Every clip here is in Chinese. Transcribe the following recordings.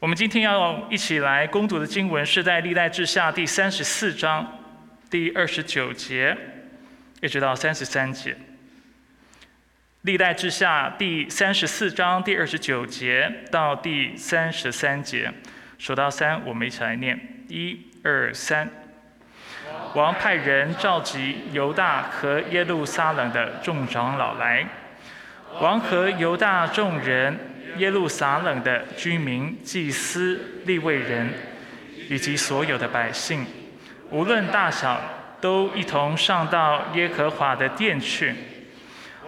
我们今天要一起来攻读的经文是在历代志下第三十四章第二十九节，一直到三十三节。历代志下第三十四章第二十九节到第三十三节，数到三，我们一起来念：一、二、三。王派人召集犹大和耶路撒冷的众长老来。王和犹大众人、耶路撒冷的居民、祭司、立位人，以及所有的百姓，无论大小，都一同上到耶和华的殿去。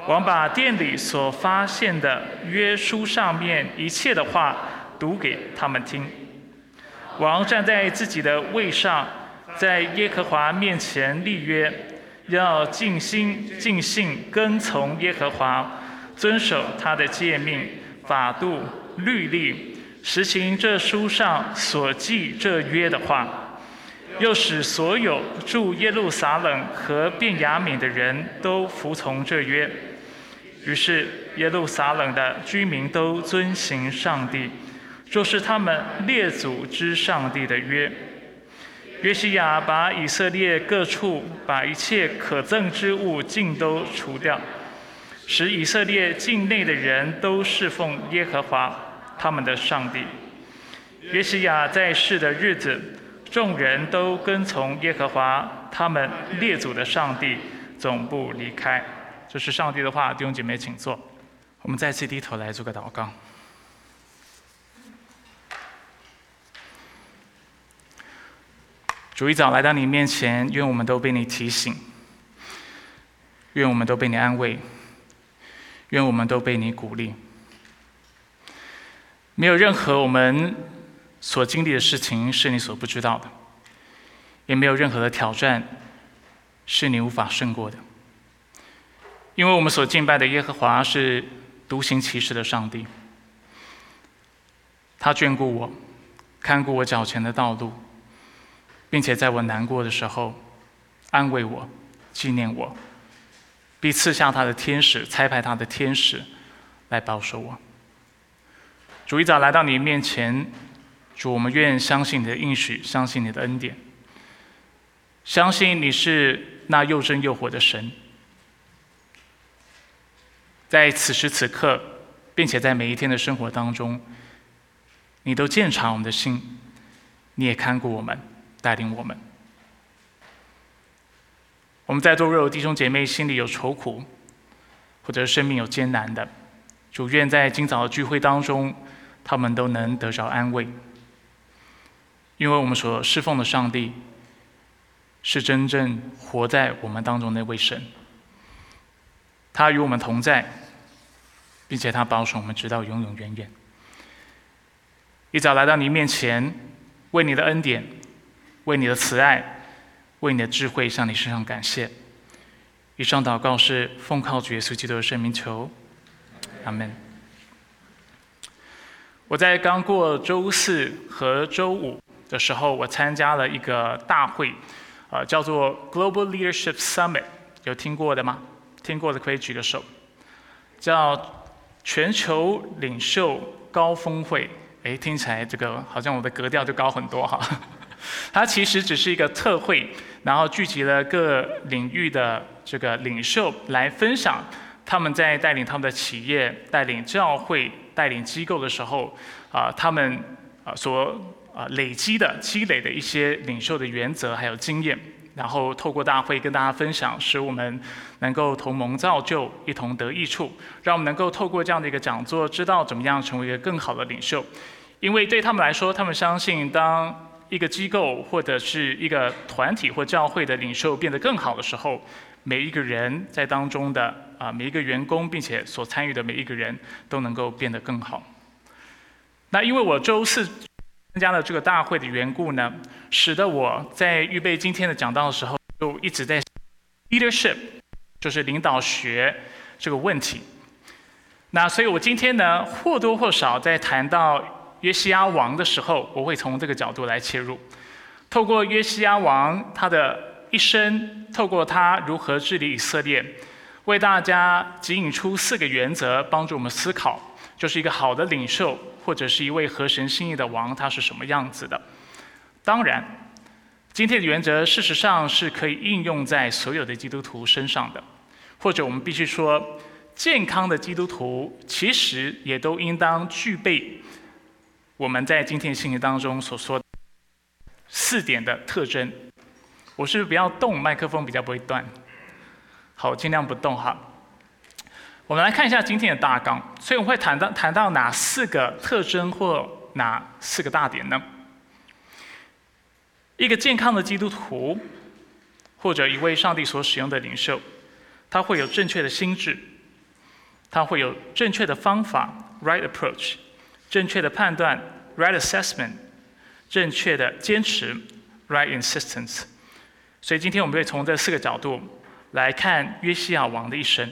王把殿里所发现的约书上面一切的话读给他们听。王站在自己的位上。在耶和华面前立约，要尽心尽性跟从耶和华，遵守他的诫命、法度、律例，实行这书上所记这约的话，又使所有住耶路撒冷和便雅悯的人都服从这约。于是耶路撒冷的居民都遵行上帝，就是他们列祖之上帝的约。约西亚把以色列各处把一切可憎之物尽都除掉，使以色列境内的人都侍奉耶和华他们的上帝。约西亚在世的日子，众人都跟从耶和华他们列祖的上帝，总不离开。这是上帝的话，弟兄姐妹请坐。我们再次低头来做个祷告。主一早来到你面前，愿我们都被你提醒，愿我们都被你安慰，愿我们都被你鼓励。没有任何我们所经历的事情是你所不知道的，也没有任何的挑战是你无法胜过的。因为我们所敬拜的耶和华是独行其事的上帝，他眷顾我，看顾我脚前的道路。并且在我难过的时候，安慰我，纪念我，必赐下他的天使，差派他的天使来保守我。主一早来到你面前，主，我们愿相信你的应许，相信你的恩典，相信你是那又真又活的神。在此时此刻，并且在每一天的生活当中，你都鉴察我们的心，你也看顾我们。带领我们，我们在座若有弟兄姐妹心里有愁苦，或者生命有艰难的，主愿在今早的聚会当中，他们都能得着安慰，因为我们所侍奉的上帝是真正活在我们当中那位神，他与我们同在，并且他保守我们直到永永远远。一早来到你面前，为你的恩典。为你的慈爱，为你的智慧，向你身上感谢。以上祷告是奉靠主耶稣基督的圣名求，阿门。我在刚过周四和周五的时候，我参加了一个大会，呃，叫做 Global Leadership Summit，有听过的吗？听过的可以举个手。叫全球领袖高峰会，哎，听起来这个好像我的格调就高很多哈。它其实只是一个特会，然后聚集了各领域的这个领袖来分享他们在带领他们的企业、带领教会、带领机构的时候，啊，他们啊所啊累积的、积累的一些领袖的原则还有经验，然后透过大会跟大家分享，使我们能够同盟造就，一同得益处，让我们能够透过这样的一个讲座，知道怎么样成为一个更好的领袖，因为对他们来说，他们相信当。一个机构或者是一个团体或教会的领袖变得更好的时候，每一个人在当中的啊每一个员工，并且所参与的每一个人都能够变得更好。那因为我周四参加了这个大会的缘故呢，使得我在预备今天的讲道的时候，就一直在 leadership，就是领导学这个问题。那所以我今天呢或多或少在谈到。约西亚王的时候，我会从这个角度来切入，透过约西亚王他的一生，透过他如何治理以色列，为大家指引出四个原则，帮助我们思考就是一个好的领袖，或者是一位合神心意的王，他是什么样子的。当然，今天的原则事实上是可以应用在所有的基督徒身上的，或者我们必须说，健康的基督徒其实也都应当具备我们在今天信息当中所说四点的特征。我是不是不要动麦克风，比较不会断？好，尽量不动哈。我们来看一下今天的大纲，所以我会谈到谈到哪四个特征或哪四个大点呢？一个健康的基督徒，或者一位上帝所使用的领袖，他会有正确的心智，他会有正确的方法 （right approach），正确的判断 （right assessment），正确的坚持 （right insistence）。所以今天我们会从这四个角度来看约西亚王的一生。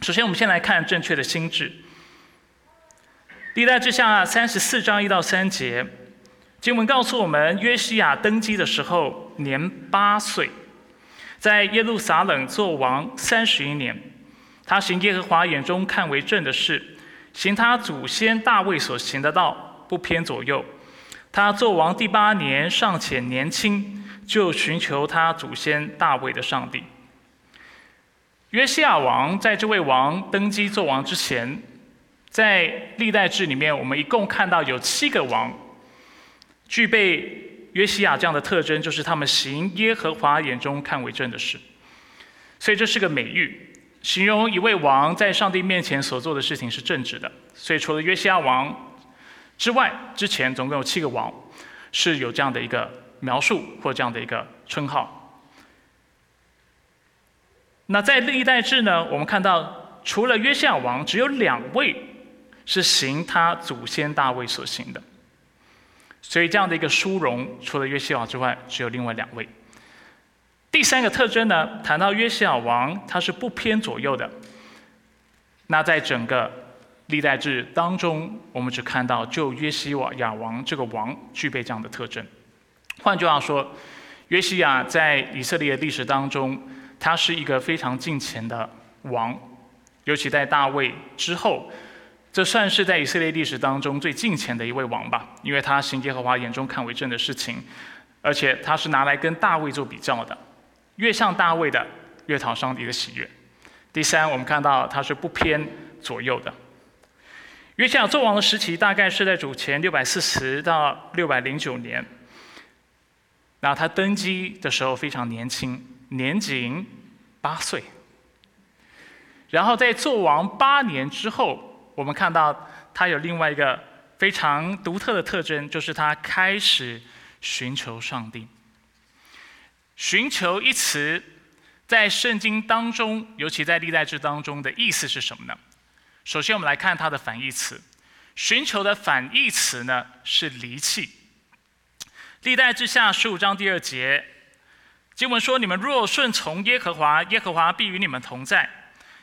首先，我们先来看正确的心智。历代志下三十四章一到三节。经文告诉我们，约西亚登基的时候年八岁，在耶路撒冷做王三十一年。他行耶和华眼中看为正的事，行他祖先大卫所行的道，不偏左右。他做王第八年尚且年轻，就寻求他祖先大卫的上帝。约西亚王在这位王登基做王之前，在历代志里面，我们一共看到有七个王。具备约西亚这样的特征，就是他们行耶和华眼中看为正的事。所以这是个美誉，形容一位王在上帝面前所做的事情是正直的。所以除了约西亚王之外，之前总共有七个王是有这样的一个描述或这样的一个称号。那在历代志呢，我们看到除了约西亚王，只有两位是行他祖先大卫所行的。所以这样的一个殊荣，除了约西亚之外，只有另外两位。第三个特征呢，谈到约西亚王，他是不偏左右的。那在整个历代志当中，我们只看到就约西亚王这个王具备这样的特征。换句话说，约西亚在以色列历史当中，他是一个非常近前的王，尤其在大卫之后。这算是在以色列历史当中最近前的一位王吧，因为他行耶和华眼中看为正的事情，而且他是拿来跟大卫做比较的，越像大卫的，越讨上帝的喜悦。第三，我们看到他是不偏左右的。约西亚做王的时期大概是在主前六百四十到六百零九年，那他登基的时候非常年轻，年仅八岁，然后在做王八年之后。我们看到他有另外一个非常独特的特征，就是他开始寻求上帝。寻求一词在圣经当中，尤其在历代志当中的意思是什么呢？首先，我们来看它的反义词。寻求的反义词呢是离弃。历代志下十五章第二节经文说：“你们若顺从耶和华，耶和华必与你们同在；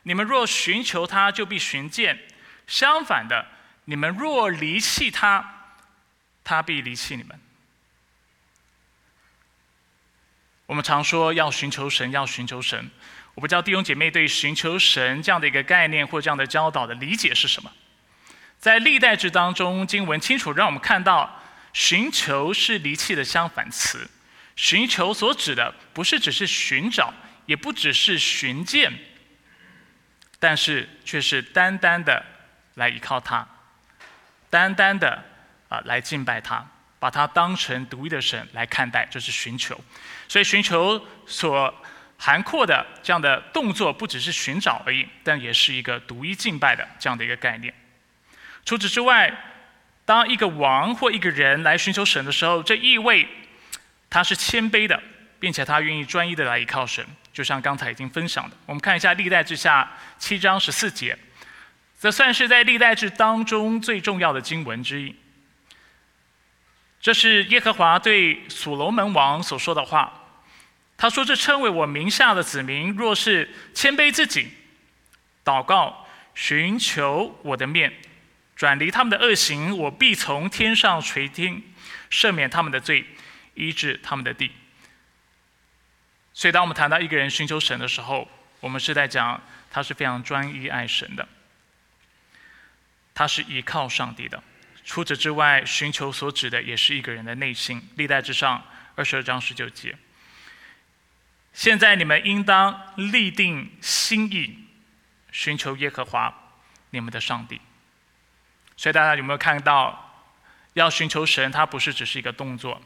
你们若寻求他，就必寻见。”相反的，你们若离弃他，他必离弃你们。我们常说要寻求神，要寻求神。我不知道弟兄姐妹对寻求神这样的一个概念或这样的教导的理解是什么？在历代志当中，经文清楚让我们看到，寻求是离弃的相反词。寻求所指的不是只是寻找，也不只是寻见，但是却是单单的。来依靠他，单单的啊来敬拜他，把他当成独一的神来看待，就是寻求。所以寻求所涵括的这样的动作，不只是寻找而已，但也是一个独一敬拜的这样的一个概念。除此之外，当一个王或一个人来寻求神的时候，这意味他是谦卑的，并且他愿意专一的来依靠神。就像刚才已经分享的，我们看一下历代之下七章十四节。这算是在历代志当中最重要的经文之一。这是耶和华对所罗门王所说的话。他说：“这称为我名下的子民，若是谦卑自己，祷告，寻求我的面，转离他们的恶行，我必从天上垂听，赦免他们的罪，医治他们的地。”所以，当我们谈到一个人寻求神的时候，我们是在讲他是非常专一爱神的。他是依靠上帝的。除此之外，寻求所指的也是一个人的内心。历代之上二十二章十九节。现在你们应当立定心意，寻求耶和华你们的上帝。所以大家有没有看到，要寻求神，它不是只是一个动作。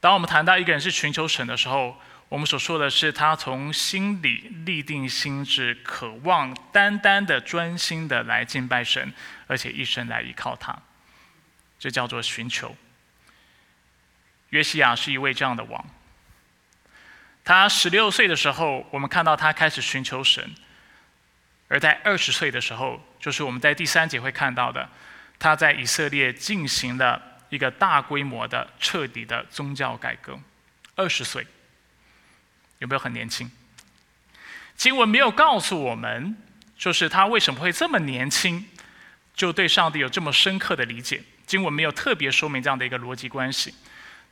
当我们谈到一个人是寻求神的时候，我们所说的是他从心里立定心志，渴望单单的、专心的来敬拜神，而且一生来依靠他。这叫做寻求。约西亚是一位这样的王。他十六岁的时候，我们看到他开始寻求神；而在二十岁的时候，就是我们在第三节会看到的，他在以色列进行了一个大规模的、彻底的宗教改革。二十岁，有没有很年轻？经文没有告诉我们，就是他为什么会这么年轻，就对上帝有这么深刻的理解。经文没有特别说明这样的一个逻辑关系，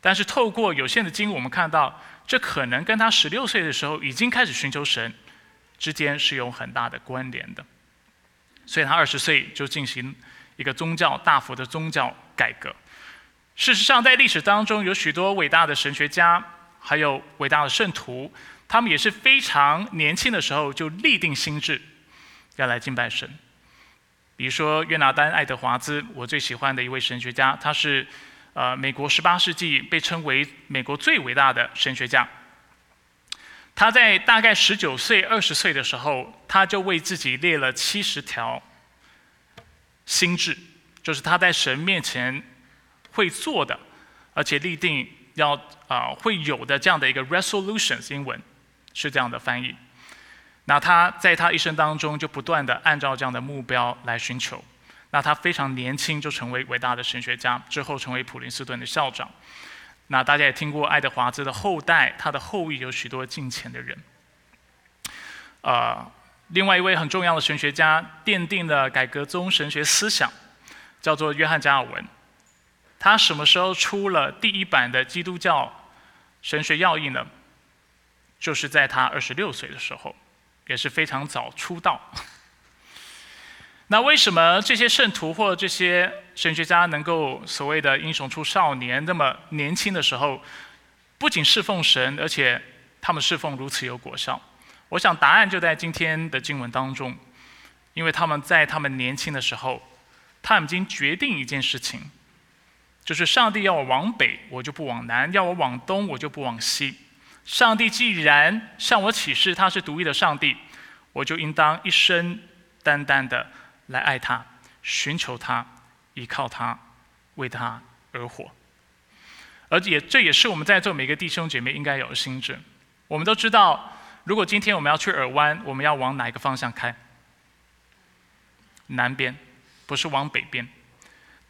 但是透过有限的经文，我们看到。这可能跟他十六岁的时候已经开始寻求神之间是有很大的关联的，所以他二十岁就进行一个宗教大幅的宗教改革。事实上，在历史当中有许多伟大的神学家，还有伟大的圣徒，他们也是非常年轻的时候就立定心志要来敬拜神。比如说约拿丹·爱德华兹，我最喜欢的一位神学家，他是。呃，美国十八世纪被称为美国最伟大的神学家。他在大概十九岁、二十岁的时候，他就为自己列了七十条心智，就是他在神面前会做的，而且立定要啊会有的这样的一个 resolutions，英文是这样的翻译。那他在他一生当中就不断的按照这样的目标来寻求。那他非常年轻就成为伟大的神学家，之后成为普林斯顿的校长。那大家也听过爱德华兹的后代，他的后裔有许多近前的人。呃，另外一位很重要的神学家，奠定了改革宗神学思想，叫做约翰加尔文。他什么时候出了第一版的基督教神学要义呢？就是在他二十六岁的时候，也是非常早出道。那为什么这些圣徒或这些神学家能够所谓的英雄出少年，那么年轻的时候，不仅侍奉神，而且他们侍奉如此有果效？我想答案就在今天的经文当中，因为他们在他们年轻的时候，他们已经决定一件事情，就是上帝要我往北，我就不往南；要我往东，我就不往西。上帝既然向我启示他是独一的上帝，我就应当一生单单的。来爱他，寻求他，依靠他，为他而活。而且这也是我们在座每个弟兄姐妹应该有的心智。我们都知道，如果今天我们要去耳湾，我们要往哪一个方向开？南边，不是往北边。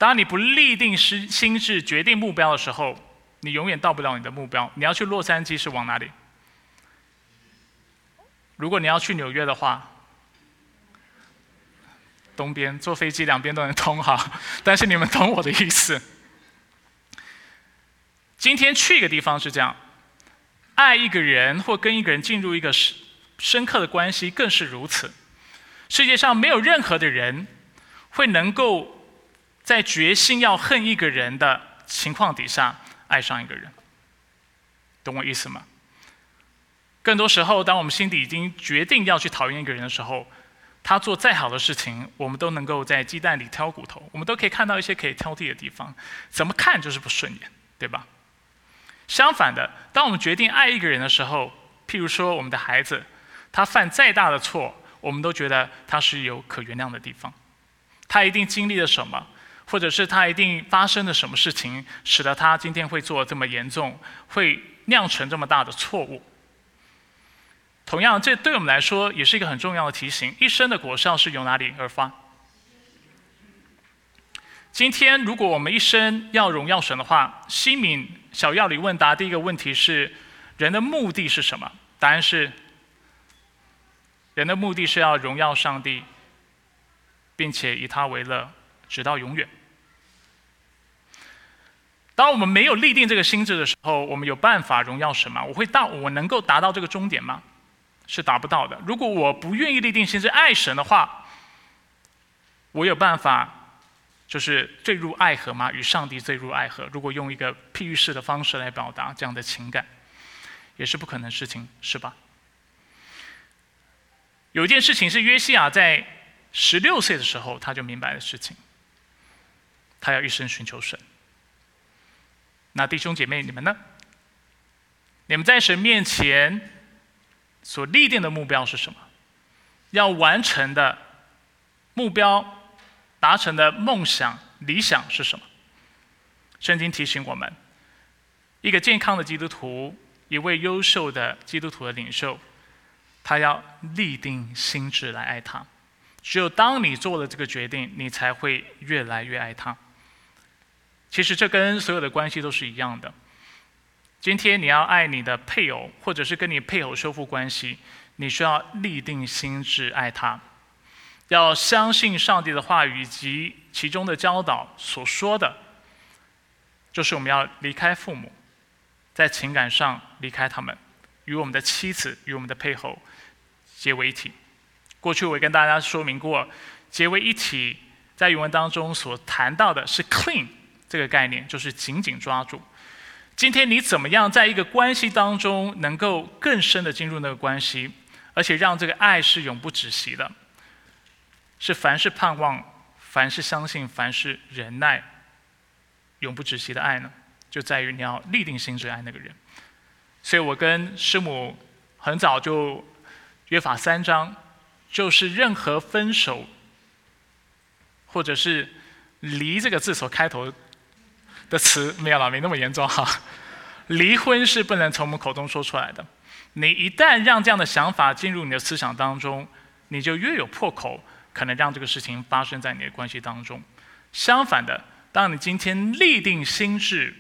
当你不立定心心智、决定目标的时候，你永远到不了你的目标。你要去洛杉矶是往哪里？如果你要去纽约的话。东边坐飞机两边都能通哈，但是你们懂我的意思。今天去一个地方是这样，爱一个人或跟一个人进入一个深深刻的关系更是如此。世界上没有任何的人会能够在决心要恨一个人的情况底下爱上一个人，懂我意思吗？更多时候，当我们心底已经决定要去讨厌一个人的时候。他做再好的事情，我们都能够在鸡蛋里挑骨头，我们都可以看到一些可以挑剔的地方，怎么看就是不顺眼，对吧？相反的，当我们决定爱一个人的时候，譬如说我们的孩子，他犯再大的错，我们都觉得他是有可原谅的地方，他一定经历了什么，或者是他一定发生了什么事情，使得他今天会做这么严重，会酿成这么大的错误。同样，这对我们来说也是一个很重要的提醒：一生的果效是由哪里而发？今天，如果我们一生要荣耀神的话，西敏小药理问答第一个问题是：人的目的是什么？答案是：人的目的是要荣耀上帝，并且以他为乐，直到永远。当我们没有立定这个心智的时候，我们有办法荣耀神吗？我会到，我能够达到这个终点吗？是达不到的。如果我不愿意立定心智爱神的话，我有办法就是坠入爱河吗？与上帝坠入爱河？如果用一个譬喻式的方式来表达这样的情感，也是不可能的事情，是吧？有一件事情是约西亚在十六岁的时候他就明白的事情，他要一生寻求神。那弟兄姐妹，你们呢？你们在神面前所立定的目标是什么？要完成的目标、达成的梦想、理想是什么？圣经提醒我们，一个健康的基督徒，一位优秀的基督徒的领袖。他要立定心志来爱他，只有当你做了这个决定，你才会越来越爱他。其实这跟所有的关系都是一样的。今天你要爱你的配偶，或者是跟你配偶修复关系，你需要立定心智爱他，要相信上帝的话语以及其中的教导所说的，就是我们要离开父母，在情感上离开他们。与我们的妻子与我们的配偶结为一体。过去我也跟大家说明过，结为一体在原文当中所谈到的是 clean 这个概念，就是紧紧抓住。今天你怎么样在一个关系当中能够更深的进入那个关系，而且让这个爱是永不止息的，是凡是盼望、凡是相信、凡是忍耐、永不止息的爱呢？就在于你要立定心志爱那个人。所以我跟师母很早就约法三章，就是任何分手或者是离这个字所开头的词，没有了，没那么严重哈。离婚是不能从我们口中说出来的。你一旦让这样的想法进入你的思想当中，你就越有破口，可能让这个事情发生在你的关系当中。相反的，当你今天立定心志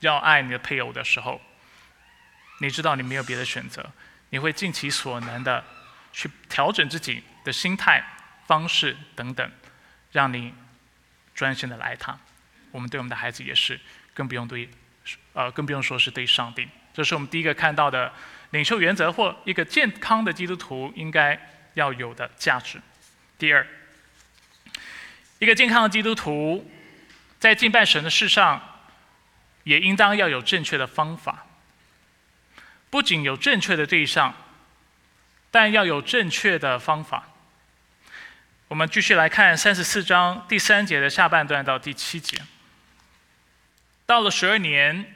要爱你的配偶的时候，你知道你没有别的选择，你会尽其所能的去调整自己的心态、方式等等，让你专心的来他。我们对我们的孩子也是，更不用对，呃，更不用说是对上帝。这是我们第一个看到的领袖原则，或一个健康的基督徒应该要有的价值。第二，一个健康的基督徒在敬拜神的事上，也应当要有正确的方法。不仅有正确的对象，但要有正确的方法。我们继续来看三十四章第三节的下半段到第七节。到了十二年，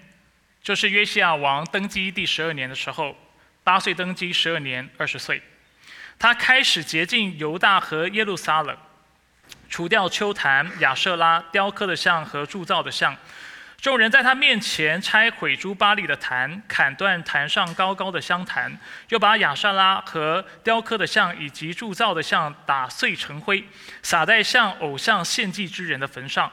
就是约西亚王登基第十二年的时候，八岁登基，十二年二十岁，他开始洁净犹大和耶路撒冷，除掉丘坛、亚舍拉、雕刻的像和铸造的像。众人在他面前拆毁诸巴利的坛，砍断坛上高高的香坛，又把亚萨拉和雕刻的像以及铸造的像打碎成灰，撒在向偶像献祭之人的坟上，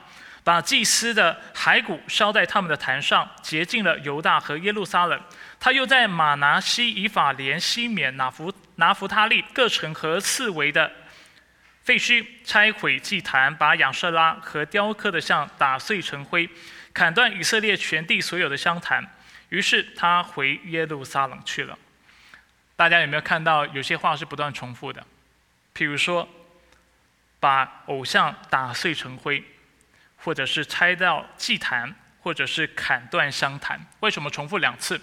把祭司的骸骨烧在他们的坛上，洁净了犹大和耶路撒冷。他又在马拿西、以法莲、西缅、拿弗拿弗他利各城和四围的废墟拆毁祭坛，把亚瑟拉和雕刻的像打碎成灰。砍断以色列全地所有的香坛，于是他回耶路撒冷去了。大家有没有看到有些话是不断重复的？譬如说，把偶像打碎成灰，或者是拆掉祭坛，或者是砍断香坛。为什么重复两次？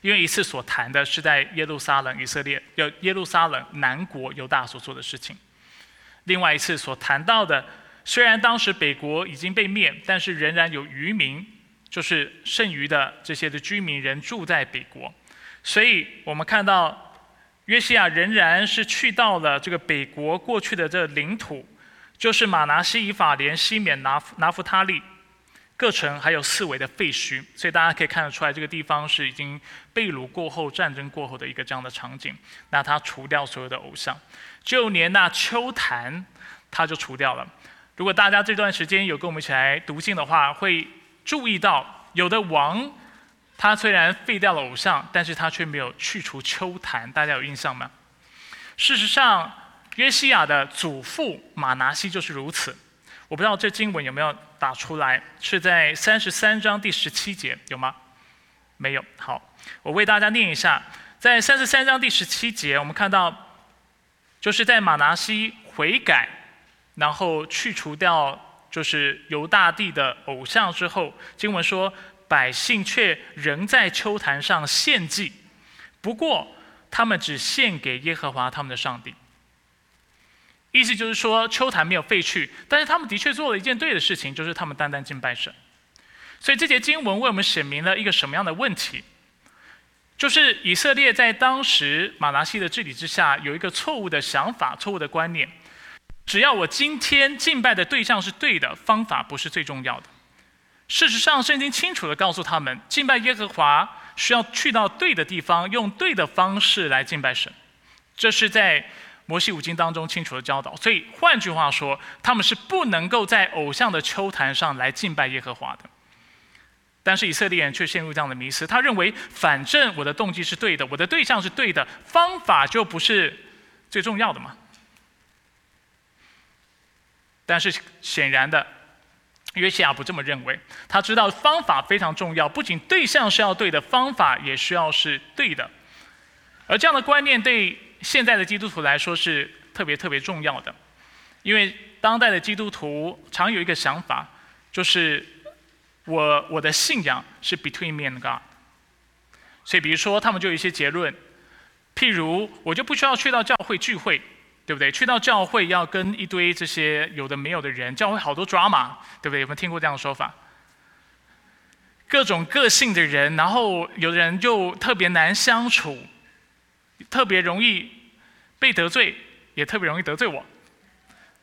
因为一次所谈的是在耶路撒冷以色列，要耶路撒冷南国犹大所做的事情；另外一次所谈到的。虽然当时北国已经被灭，但是仍然有渔民，就是剩余的这些的居民仍住在北国，所以我们看到约西亚仍然是去到了这个北国过去的这领土，就是马拿西、以法莲、西缅、拿拿弗他利各城，还有四围的废墟，所以大家可以看得出来，这个地方是已经被掳过后、战争过后的一个这样的场景。那他除掉所有的偶像，就连那秋坛，他就除掉了。如果大家这段时间有跟我们一起来读经的话，会注意到有的王，他虽然废掉了偶像，但是他却没有去除秋坛，大家有印象吗？事实上，约西亚的祖父马拿西就是如此。我不知道这经文有没有打出来，是在三十三章第十七节有吗？没有。好，我为大家念一下，在三十三章第十七节，我们看到，就是在马拿西悔改。然后去除掉就是犹大地的偶像之后，经文说百姓却仍在秋坛上献祭，不过他们只献给耶和华他们的上帝。意思就是说，秋坛没有废去，但是他们的确做了一件对的事情，就是他们单单敬拜神。所以这节经文为我们显明了一个什么样的问题？就是以色列在当时马拿西的治理之下，有一个错误的想法、错误的观念。只要我今天敬拜的对象是对的，方法不是最重要的。事实上，圣经清楚的告诉他们，敬拜耶和华需要去到对的地方，用对的方式来敬拜神。这是在摩西五经当中清楚的教导。所以换句话说，他们是不能够在偶像的秋坛上来敬拜耶和华的。但是以色列人却陷入这样的迷思，他认为反正我的动机是对的，我的对象是对的，方法就不是最重要的嘛。但是显然的，约西亚不这么认为，他知道方法非常重要，不仅对象是要对的，方法也需要是对的。而这样的观念对现在的基督徒来说是特别特别重要的，因为当代的基督徒常有一个想法，就是。我我的信仰是 between me and God，所以比如说他们就有一些结论，譬如我就不需要去到教会聚会，对不对？去到教会要跟一堆这些有的没有的人，教会好多 drama，对不对？有没有听过这样的说法？各种个性的人，然后有的人就特别难相处，特别容易被得罪，也特别容易得罪我，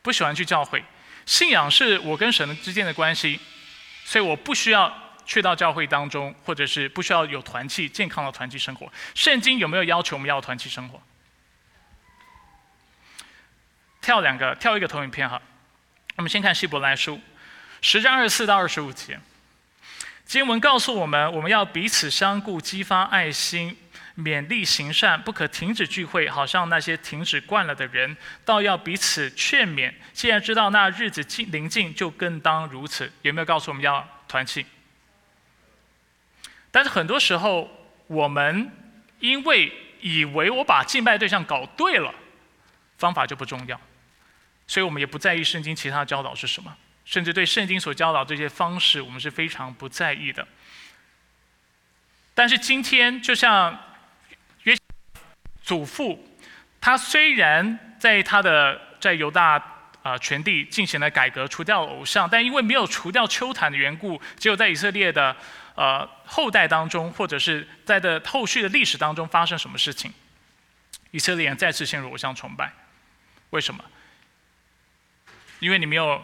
不喜欢去教会。信仰是我跟神之间的关系。所以我不需要去到教会当中，或者是不需要有团契、健康的团契生活。圣经有没有要求我们要团契生活？跳两个，跳一个投影片哈。我们先看希伯来书十章二十四到二十五节，经文告诉我们，我们要彼此相顾，激发爱心，勉励行善，不可停止聚会，好像那些停止惯了的人，倒要彼此劝勉。既然知道那日子近临近，就更当如此。有没有告诉我们要团契？但是很多时候，我们因为以为我把敬拜对象搞对了，方法就不重要，所以我们也不在意圣经其他教导是什么，甚至对圣经所教导这些方式，我们是非常不在意的。但是今天，就像祖父，他虽然在他的在犹大。啊，全地进行了改革，除掉偶像，但因为没有除掉丘坛的缘故，只有在以色列的呃后代当中，或者是在的后续的历史当中发生什么事情，以色列人再次陷入偶像崇拜。为什么？因为你没有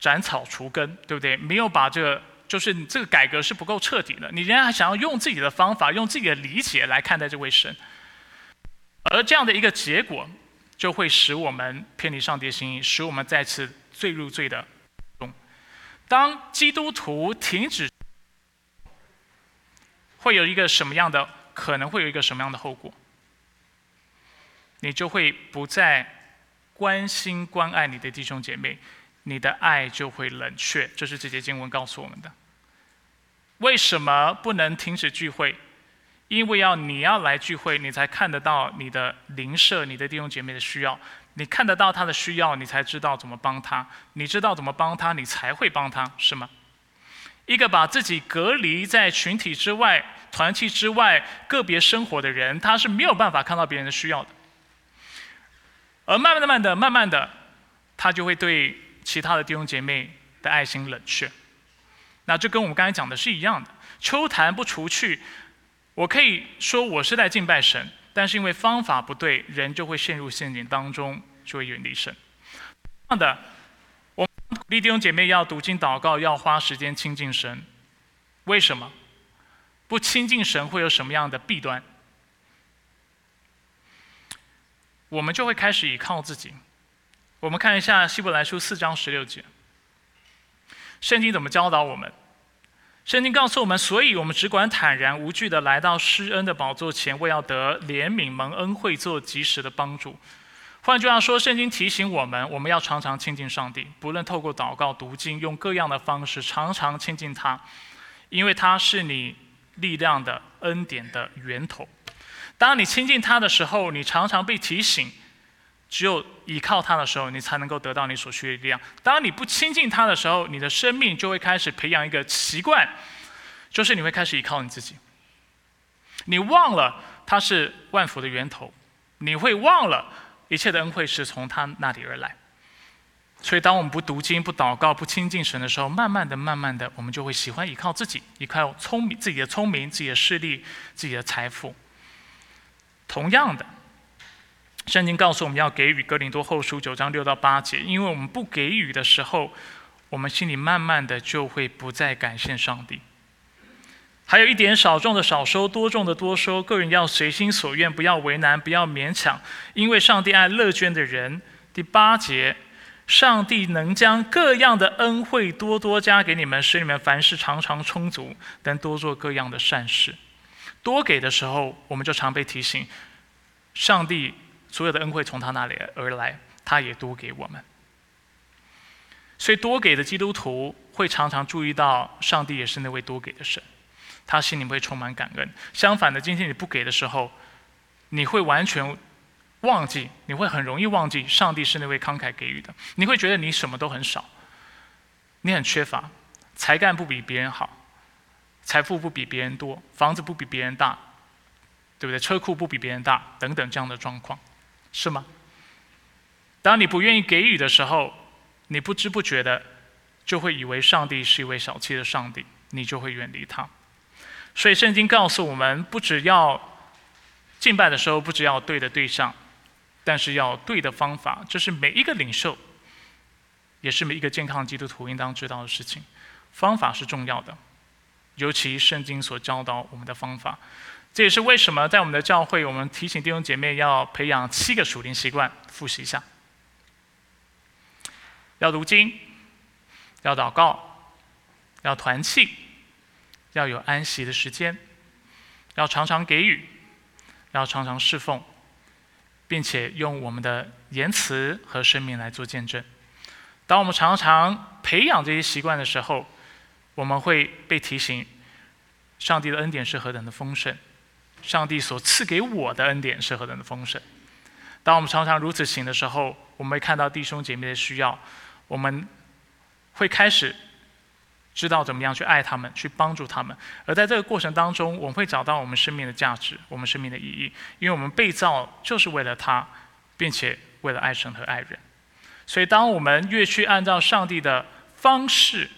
斩草除根，对不对？没有把这个，就是你这个改革是不够彻底的，你仍然想要用自己的方法，用自己的理解来看待这位神，而这样的一个结果。就会使我们偏离上帝心意，使我们再次坠入罪的中。当基督徒停止，会有一个什么样的？可能会有一个什么样的后果？你就会不再关心、关爱你的弟兄姐妹，你的爱就会冷却。这是这节经文告诉我们的。为什么不能停止聚会？因为要你要来聚会，你才看得到你的邻舍、你的弟兄姐妹的需要。你看得到他的需要，你才知道怎么帮他。你知道怎么帮他，你才会帮他，是吗？一个把自己隔离在群体之外、团体之外、个别生活的人，他是没有办法看到别人的需要的。而慢慢的、慢的、慢慢的，他就会对其他的弟兄姐妹的爱心冷却。那这跟我们刚才讲的是一样的。秋坛不除去。我可以说我是在敬拜神，但是因为方法不对，人就会陷入陷阱当中，就会远离神。这样的，我们鼓励弟兄姐妹要读经祷告，要花时间亲近神。为什么？不亲近神会有什么样的弊端？我们就会开始依靠自己。我们看一下希伯来书四章十六节，圣经怎么教导我们？圣经告诉我们，所以我们只管坦然无惧地来到施恩的宝座前，为要得怜悯蒙恩惠，做及时的帮助。换句话说，圣经提醒我们，我们要常常亲近上帝，不论透过祷告、读经，用各样的方式，常常亲近他，因为他是你力量的恩典的源头。当你亲近他的时候，你常常被提醒，只有依靠他的时候，你才能够得到你所需的力量。当你不亲近他的时候，你的生命就会开始培养一个习惯，就是你会开始依靠你自己。你忘了他是万福的源头，你会忘了一切的恩惠是从他那里而来。所以，当我们不读经、不祷告、不亲近神的时候，慢慢的、慢慢的，我们就会喜欢依靠自己，依靠聪明、自己的聪明、自己的势力、自己的财富。同样的，圣经告诉我们要给予哥林多后书九章六到八节，因为我们不给予的时候，我们心里慢慢的就会不再感谢上帝。还有一点少种的少收，多种的多收，个人要随心所愿，不要为难，不要勉强，因为上帝爱乐捐的人。第八节。上帝能将各样的恩惠多多加给你们，使你们凡事常常充足，能多做各样的善事。多给的时候，我们就常被提醒，上帝所有的恩惠从他那里而来，他也多给我们。所以，多给的基督徒会常常注意到，上帝也是那位多给的神，他心里会充满感恩。相反的，今天你不给的时候，你会完全。忘记，你会很容易忘记上帝是那位慷慨给予的。你会觉得你什么都很少，你很缺乏，才干不比别人好，财富不比别人多，房子不比别人大，对不对？车库不比别人大，等等这样的状况，是吗？当你不愿意给予的时候，你不知不觉的就会以为上帝是一位小气的上帝，你就会远离他。所以圣经告诉我们，不只要敬拜的时候，不只要对的对象。但是要对的方法，这是每一个领袖，也是每一个健康基督徒应当知道的事情。方法是重要的，尤其圣经所教导我们的方法。这也是为什么在我们的教会，我们提醒弟兄姐妹要培养七个属灵习惯。复习一下：要读经，要祷告，要团契，要有安息的时间，要常常给予，要常常侍奉。并且用我们的言辞和生命来做见证。当我们常常培养这些习惯的时候，我们会被提醒，上帝的恩典是何等的丰盛，上帝所赐给我的恩典是何等的丰盛。当我们常常如此行的时候，我们会看到弟兄姐妹的需要，我们会开始。知道怎么样去爱他们，去帮助他们，而在这个过程当中，我们会找到我们生命的价值，我们生命的意义，因为我们被造就是为了他，并且为了爱神和爱人。所以，当我们越去按照上帝的方式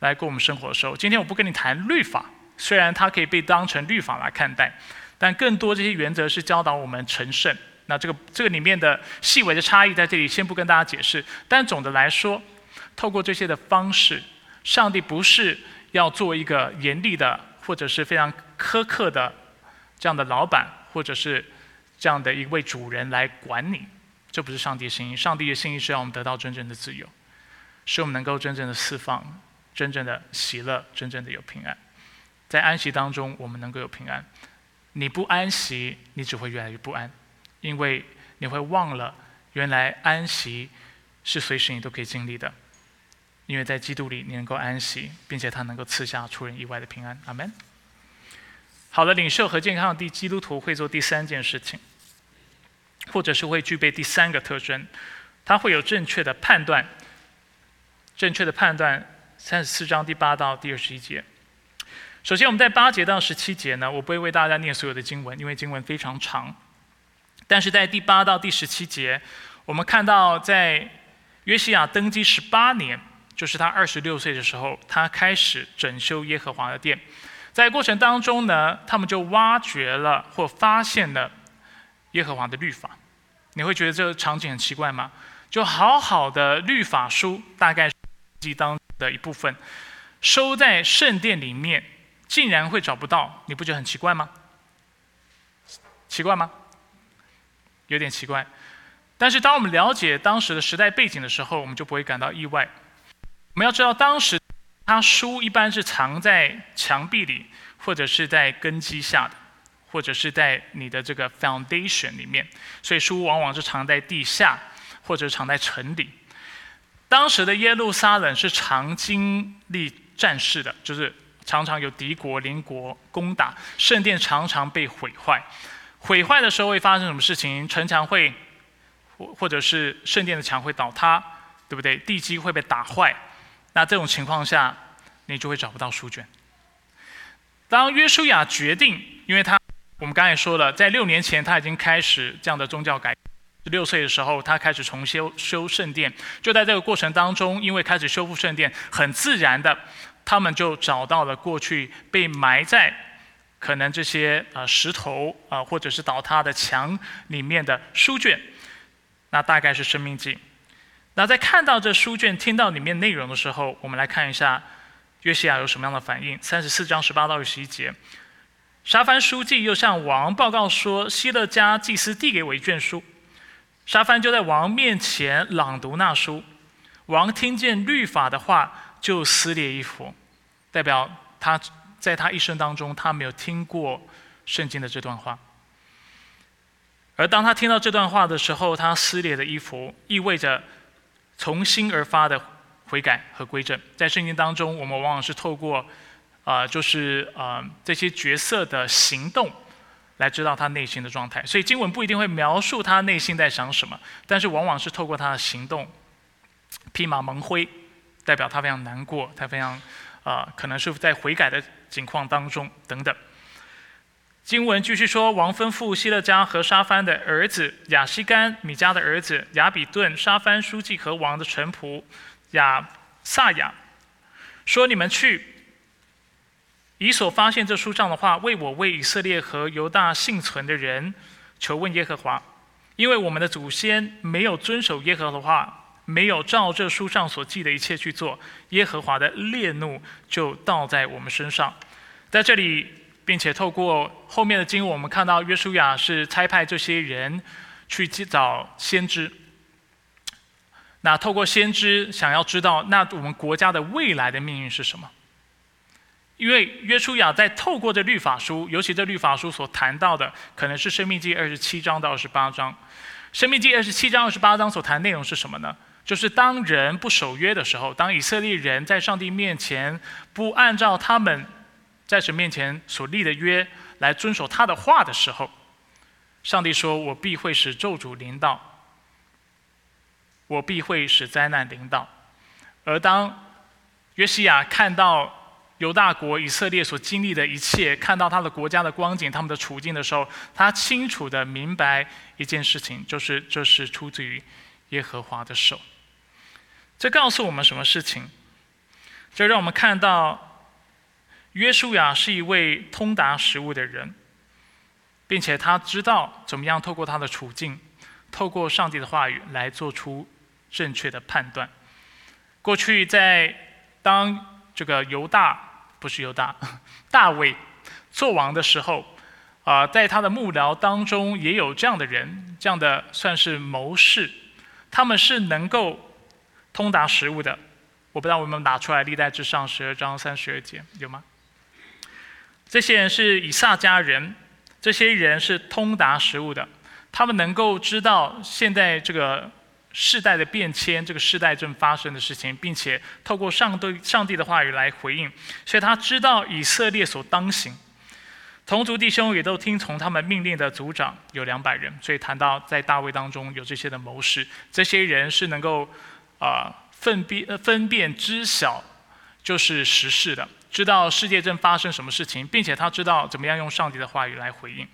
来过我们生活的时候，今天我不跟你谈律法，虽然它可以被当成律法来看待，但更多这些原则是教导我们成圣。那这个这个里面的细微的差异在这里先不跟大家解释，但总的来说，透过这些的方式。上帝不是要做一个严厉的，或者是非常苛刻的这样的老板，或者是这样的一位主人来管你，这不是上帝的心意。上帝的心意是让我们得到真正的自由，使我们能够真正的释放，真正的喜乐，真正的有平安。在安息当中，我们能够有平安。你不安息，你只会越来越不安，因为你会忘了，原来安息是随时你都可以经历的。因为在基督里，你能够安息，并且他能够赐下出人意外的平安。阿门。好的，领袖和健康的基督徒会做第三件事情，或者是会具备第三个特征，他会有正确的判断。正确的判断，三十四章第八到第二十一节。首先，我们在八节到十七节呢，我不会为大家念所有的经文，因为经文非常长。但是在第八到第十七节，我们看到在约西亚登基十八年。就是他二十六岁的时候，他开始整修耶和华的殿，在过程当中呢，他们就挖掘了或发现了耶和华的律法。你会觉得这个场景很奇怪吗？就好好的律法书，大概记当的一部分，收在圣殿里面，竟然会找不到，你不觉得很奇怪吗？奇怪吗？有点奇怪。但是当我们了解当时的时代背景的时候，我们就不会感到意外。我们要知道，当时他书一般是藏在墙壁里，或者是在根基下的，或者是在你的这个 foundation 里面，所以书往往是藏在地下，或者藏在城里。当时的耶路撒冷是常经历战事的，就是常常有敌国邻国攻打，圣殿常常被毁坏。毁坏的时候会发生什么事情？城墙会或或者是圣殿的墙会倒塌，对不对？地基会被打坏，那这种情况下，你就会找不到书卷。当约书亚决定，因为他我们刚才说了，在六年前他已经开始这样的宗教改。十六岁的时候，他开始重修修圣殿。就在这个过程当中，因为开始修复圣殿，很自然的，他们就找到了过去被埋在可能这些呃石头啊，或者是倒塌的墙里面的书卷。那大概是《生命记》。那在看到这书卷、听到里面内容的时候，我们来看一下约西亚有什么样的反应。三十四章十八到二十一节，沙番书记又向王报告说：“希勒家祭司递给我一卷书。”沙番就在王面前朗读那书，王听见律法的话就撕裂衣服，代表他在他一生当中他没有听过圣经的这段话。而当他听到这段话的时候，他撕裂的衣服意味着从心而发的悔改和归正。在圣经当中，我们往往是透过啊，就是啊这些角色的行动。来知道他内心的状态，所以经文不一定会描述他内心在想什么，但是往往是透过他的行动，披麻蒙灰，代表他非常难过，他非常啊，可能是在悔改的境况当中等等。经文继续说，王吩咐希勒家和沙番的儿子亚西干、米迦的儿子亚比顿、沙番书记和王的臣仆亚萨亚，说：“你们去。”以所发现这书上的话，为我为以色列和犹大幸存的人求问耶和华，因为我们的祖先没有遵守耶和华的话，没有照这书上所记的一切去做，耶和华的烈怒就倒在我们身上。在这里，并且透过后面的经文，我们看到约书亚是差派这些人去找先知。那透过先知，想要知道那我们国家的未来的命运是什么？因为约书亚在透过这律法书，尤其这律法书所谈到的，可能是《生命记》二十七章到二十八章。《生命记》二十七章、二十八章所谈内容是什么呢？就是当人不守约的时候，当以色列人在上帝面前不按照他们在神面前所立的约来遵守他的话的时候，上帝说：“我必会使咒诅临到，我必会使灾难临到。”而当约西亚看到，犹大国以色列所经历的一切，看到他的国家的光景、他们的处境的时候，他清楚的明白一件事情，就是这是出自于耶和华的手。这告诉我们什么事情？这让我们看到约书亚是一位通达食物的人，并且他知道怎么样透过他的处境，透过上帝的话语来做出正确的判断。过去在当这个犹大。不是犹大，大卫做王的时候，啊，在他的幕僚当中也有这样的人，这样的算是谋士，他们是能够通达食物的。我不知道我们拿出来历代之上十二章三十二节有吗？这些人是以撒家人，这些人是通达食物的，他们能够知道现在这个。世代的变迁，这个世代正发生的事情，并且透过上对上帝的话语来回应，所以他知道以色列所当行。同族弟兄也都听从他们命令的族长有两百人，所以谈到在大卫当中有这些的谋士，这些人是能够啊分辨分辨知晓就是实事的，知道世界正发生什么事情，并且他知道怎么样用上帝的话语来回应。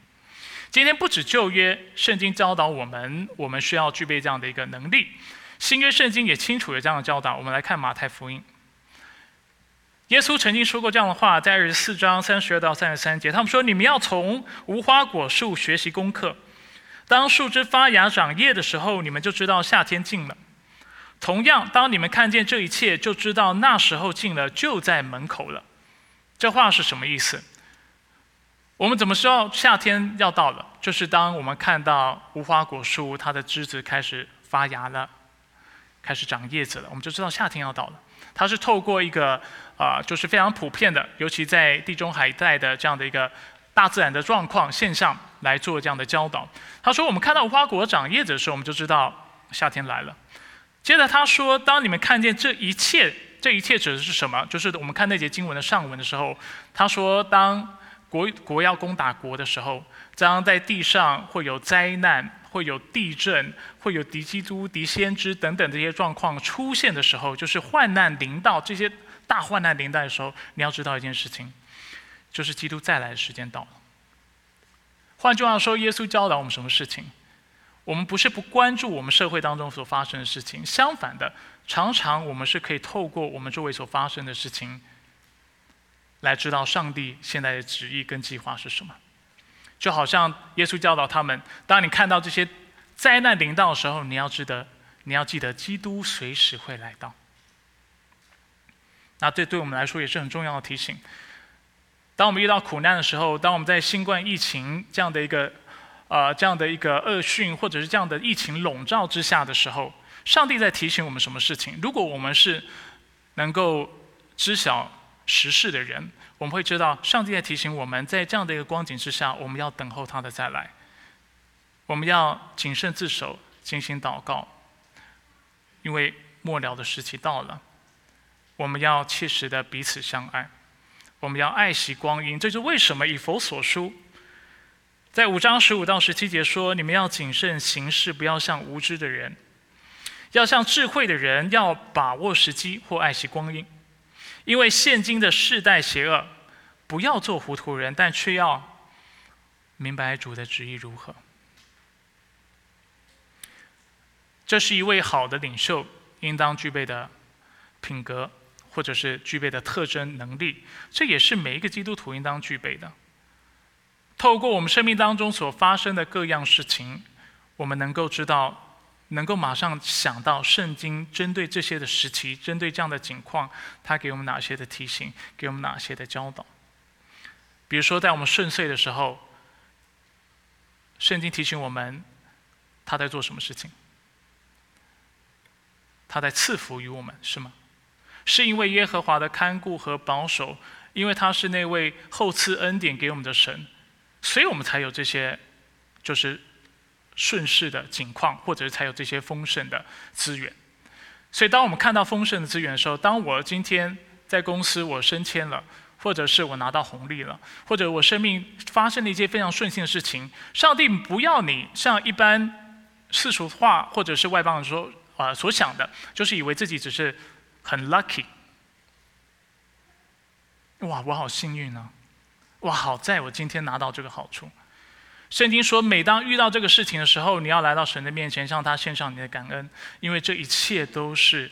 今天不止旧约圣经教导我们，我们需要具备这样的一个能力。新约圣经也清楚有这样的教导。我们来看马太福音，耶稣曾经说过这样的话，在二十四章三十二到三十三节，他们说：“你们要从无花果树学习功课。当树枝发芽长叶的时候，你们就知道夏天近了。同样，当你们看见这一切，就知道那时候近了，就在门口了。”这话是什么意思？我们怎么说夏天要到了？就是当我们看到无花果树它的枝子开始发芽了，开始长叶子了，我们就知道夏天要到了。它是透过一个啊，就是非常普遍的，尤其在地中海一带的这样的一个大自然的状况现象来做这样的教导。他说，我们看到无花果长叶子的时候，我们就知道夏天来了。接着他说，当你们看见这一切，这一切指的是什么？就是我们看那节经文的上文的时候，他说当。国国要攻打国的时候，将在地上会有灾难，会有地震，会有敌基督、敌先知等等这些状况出现的时候，就是患难临到这些大患难临到的时候，你要知道一件事情，就是基督再来的时间到了。换句话说，耶稣教导我们什么事情？我们不是不关注我们社会当中所发生的事情，相反的，常常我们是可以透过我们周围所发生的事情，来知道上帝现在的旨意跟计划是什么。就好像耶稣教导他们，当你看到这些灾难临到的时候，你要记得，你要记得，基督随时会来到。那这对我们来说也是很重要的提醒。当我们遇到苦难的时候，当我们在新冠疫情这样的一个。呃，这样的一个恶讯，或者是这样的疫情笼罩之下的时候，上帝在提醒我们什么事情？如果我们是能够知晓时事的人，我们会知道，上帝在提醒我们在这样的一个光景之下，我们要等候他的再来，我们要谨慎自守，精心祷告，因为末了的时期到了，我们要切实的彼此相爱，我们要爱惜光阴。这是为什么以佛所书。在五章十五到十七节说：“你们要谨慎行事，不要像无知的人，要像智慧的人，要把握时机或爱惜光阴。因为现今的世代邪恶，不要做糊涂人，但却要明白主的旨意如何。这是一位好的领袖应当具备的品格，或者是具备的特征能力。这也是每一个基督徒应当具备的。”透过我们生命当中所发生的各样事情，我们能够知道，能够马上想到圣经针对这些的时期，针对这样的境况，他给我们哪些的提醒，给我们哪些的教导。比如说，在我们顺遂的时候，圣经提醒我们，他在做什么事情？他在赐福于我们，是吗？是因为耶和华的看顾和保守，因为他是那位厚赐恩典给我们的神。所以我们才有这些，就是顺势的景况，或者是才有这些丰盛的资源。所以，当我们看到丰盛的资源的时候，当我今天在公司我升迁了，或者是我拿到红利了，或者我生命发生了一些非常顺心的事情，上帝不要你像一般世俗化或者是外邦人说啊所想的，就是以为自己只是很 lucky。哇，我好幸运啊！哇，好在我今天拿到这个好处。圣经说，每当遇到这个事情的时候，你要来到神的面前，向他献上你的感恩，因为这一切都是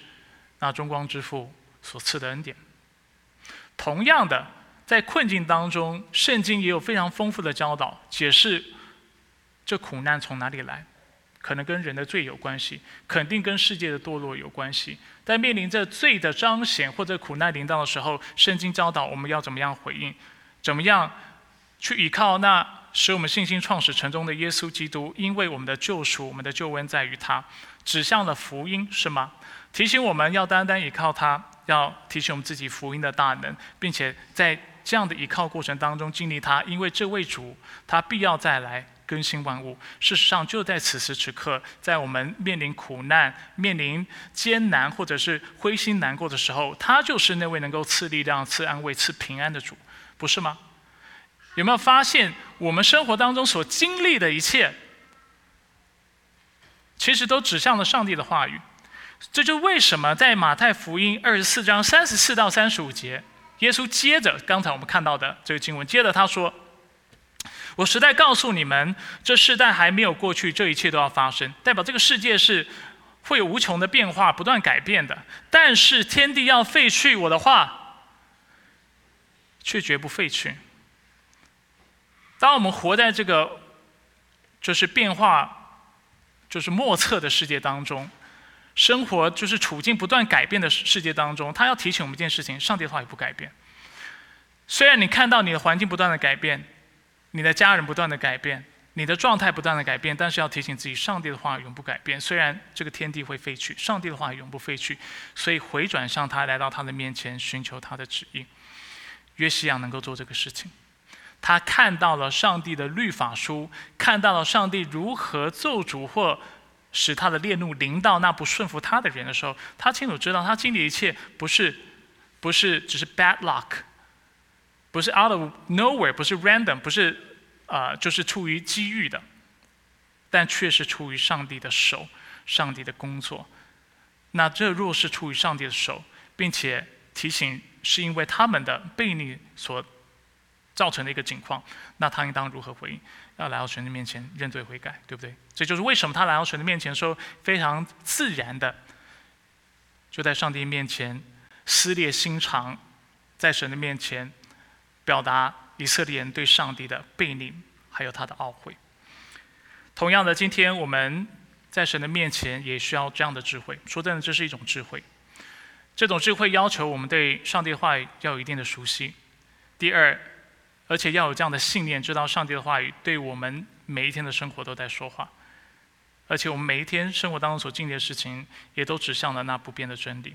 那中光之父所赐的恩典。同样的，在困境当中，圣经也有非常丰富的教导，解释这苦难从哪里来，可能跟人的罪有关系，肯定跟世界的堕落有关系。在面临着罪的彰显或者苦难临到的时候，圣经教导我们要怎么样回应。怎么样去依靠那使我们信心创始成终的耶稣基督？因为我们的救赎、我们的救恩在于他，指向了福音，是吗？提醒我们要单单依靠他，要提醒我们自己福音的大能，并且在这样的依靠过程当中经历他，因为这位主他必要再来更新万物。事实上，就在此时此刻，在我们面临苦难、面临艰难或者是灰心难过的时候，他就是那位能够赐力量、赐安慰、赐平安的主。不是吗？有没有发现我们生活当中所经历的一切，其实都指向了上帝的话语？这就为什么在马太福音二十四章三十四到三十五节，耶稣接着刚才我们看到的这个经文，接着他说：“我实在告诉你们，这世代还没有过去，这一切都要发生。代表这个世界是会有无穷的变化，不断改变的。但是天地要废去我的话。”却绝不废去。当我们活在这个就是变化、就是莫测的世界当中，生活就是处境不断改变的世界当中，他要提醒我们一件事情：上帝的话也不改变。虽然你看到你的环境不断的改变，你的家人不断的改变，你的状态不断的改变，但是要提醒自己，上帝的话永不改变。虽然这个天地会废去，上帝的话永不废去。所以回转向他，来到他的面前，寻求他的旨意。约西亚能够做这个事情，他看到了上帝的律法书，看到了上帝如何咒诅或使他的烈怒临到那不顺服他的人的时候，他清楚知道他经历一切不是不是只是 bad luck，不是 out of nowhere，不是 random，不是啊，就是出于机遇的。但却是出于上帝的手，上帝的工作。那这若是出于上帝的手，并且提醒是因为他们的悖逆所造成的一个境况，那他应当如何回应？要来到神的面前认罪悔改，对不对？这就是为什么他来到神的面前的时候，非常自然的就在上帝面前撕裂心肠，在神的面前表达以色列人对上帝的背逆，还有他的懊悔。同样的，今天我们在神的面前也需要这样的智慧。说真的，这是一种智慧。这种智慧要求我们对上帝的话语要有一定的熟悉。第二，而且要有这样的信念，知道上帝的话语对我们每一天的生活都在说话，而且我们每一天生活当中所经历的事情，也都指向了那不变的真理。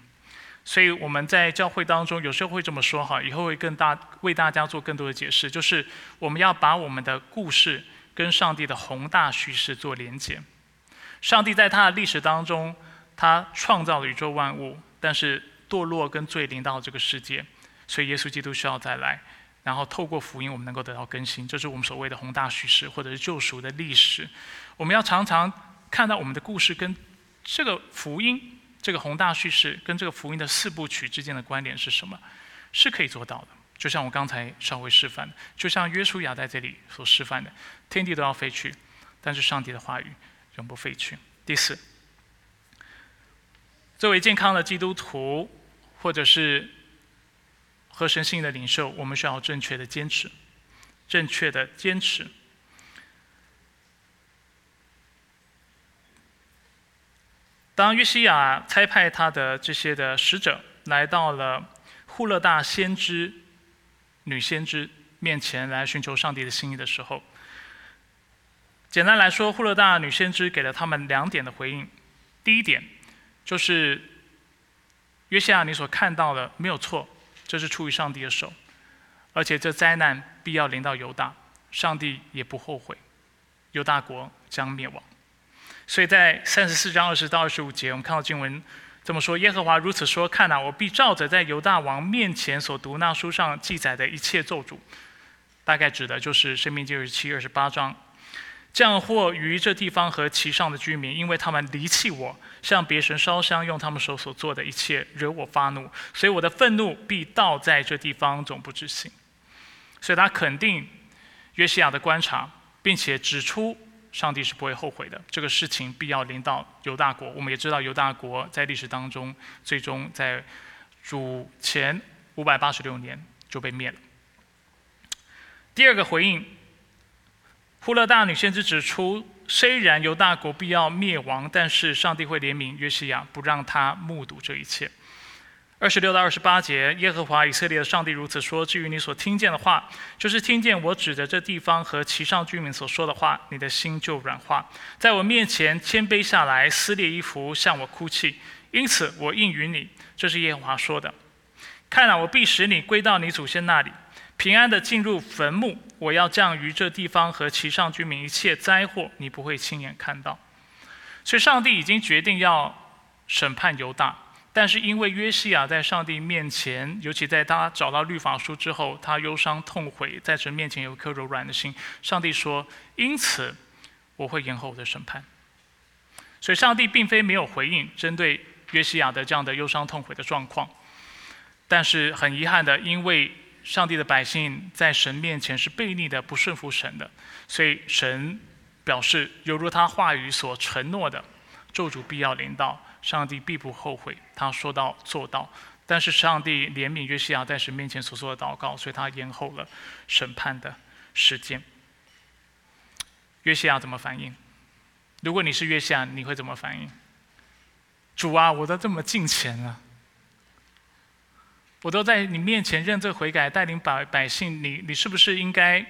所以我们在教会当中有时候会这么说哈，以后会更大为大家做更多的解释，就是我们要把我们的故事跟上帝的宏大叙事做连接。上帝在他的历史当中，他创造了宇宙万物，但是。堕落跟罪临到这个世界，所以耶稣基督需要再来，然后透过福音，我们能够得到更新，这是我们所谓的宏大叙事或者是救赎的历史。我们要常常看到我们的故事跟这个福音、这个宏大叙事跟这个福音的四部曲之间的关联是什么？是可以做到的。就像我刚才稍微示范的，就像约书亚在这里所示范的，天地都要废去，但是上帝的话语永不废去。第四。作为健康的基督徒，或者是和神性的领袖，我们需要正确的坚持，正确的坚持。当约西亚差派他的这些的使者来到了户勒大先知女先知面前来寻求上帝的心意的时候，简单来说，户勒大女先知给了他们两点的回应。第一点。就是约西亚，你所看到的没有错，这是出于上帝的手，而且这灾难必要临到犹大，上帝也不后悔，犹大国将灭亡。所以在三十四章二十到二十五节，我们看到经文这么说：耶和华如此说，看呐，我必照着在犹大王面前所读那书上记载的一切咒诅，大概指的就是生命记二十七、二十八章。降祸于这地方和其上的居民，因为他们离弃我，向别神烧香，用他们手所做的一切惹我发怒，所以我的愤怒必倒在这地方，总不知行。所以他肯定约西亚的观察，并且指出上帝是不会后悔的，这个事情必要临到犹大国。我们也知道犹大国在历史当中，最终在主前五百八十六年就被灭了。第二个回应。呼勒大女先知指出，虽然犹大国必要灭亡，但是上帝会怜悯约西亚，不让他目睹这一切。二十六到二十八节，耶和华以色列的上帝如此说：至于你所听见的话，就是听见我指着这地方和其上居民所说的话，你的心就软化，在我面前谦卑下来，撕裂衣服，向我哭泣。因此我应允你，这是耶和华说的。看啊，我必使你归到你祖先那里。平安的进入坟墓，我要降于这地方和其上居民一切灾祸，你不会亲眼看到。所以，上帝已经决定要审判犹大，但是因为约西亚在上帝面前，尤其在他找到律法书之后，他忧伤痛悔，在神面前有一颗柔软的心。上帝说：“因此，我会延后我的审判。”所以，上帝并非没有回应针对约西亚的这样的忧伤痛悔的状况，但是很遗憾的，因为。上帝的百姓在神面前是悖逆的，不顺服神的，所以神表示，犹如他话语所承诺的，咒诅必要临到，上帝必不后悔，他说到做到。但是上帝怜悯约西亚在神面前所做的祷告，所以他延后了审判的时间。约西亚怎么反应？如果你是约西亚，你会怎么反应？主啊，我都这么近前了。我都在你面前认罪悔改，带领百百姓，你你是不是应该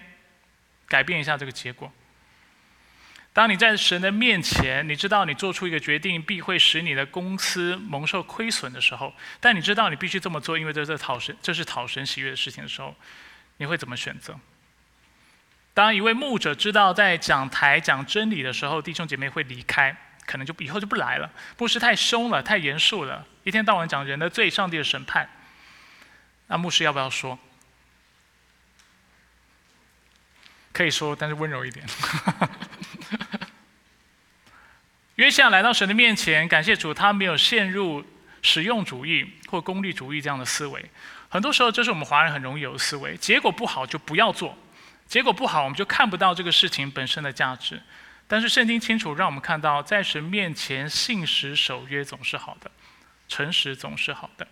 改变一下这个结果？当你在神的面前，你知道你做出一个决定必会使你的公司蒙受亏损的时候，但你知道你必须这么做，因为这是讨神这是讨神喜悦的事情的时候，你会怎么选择？当一位牧者知道在讲台讲真理的时候，弟兄姐妹会离开，可能就以后就不来了。牧师太凶了，太严肃了，一天到晚讲人的罪、上帝的审判。那牧师要不要说？可以说，但是温柔一点。约西亚来到神的面前，感谢主，他没有陷入实用主义或功利主义这样的思维。很多时候，这是我们华人很容易有的思维：结果不好就不要做，结果不好我们就看不到这个事情本身的价值。但是圣经清楚让我们看到，在神面前信实守约总是好的，诚实总是好的。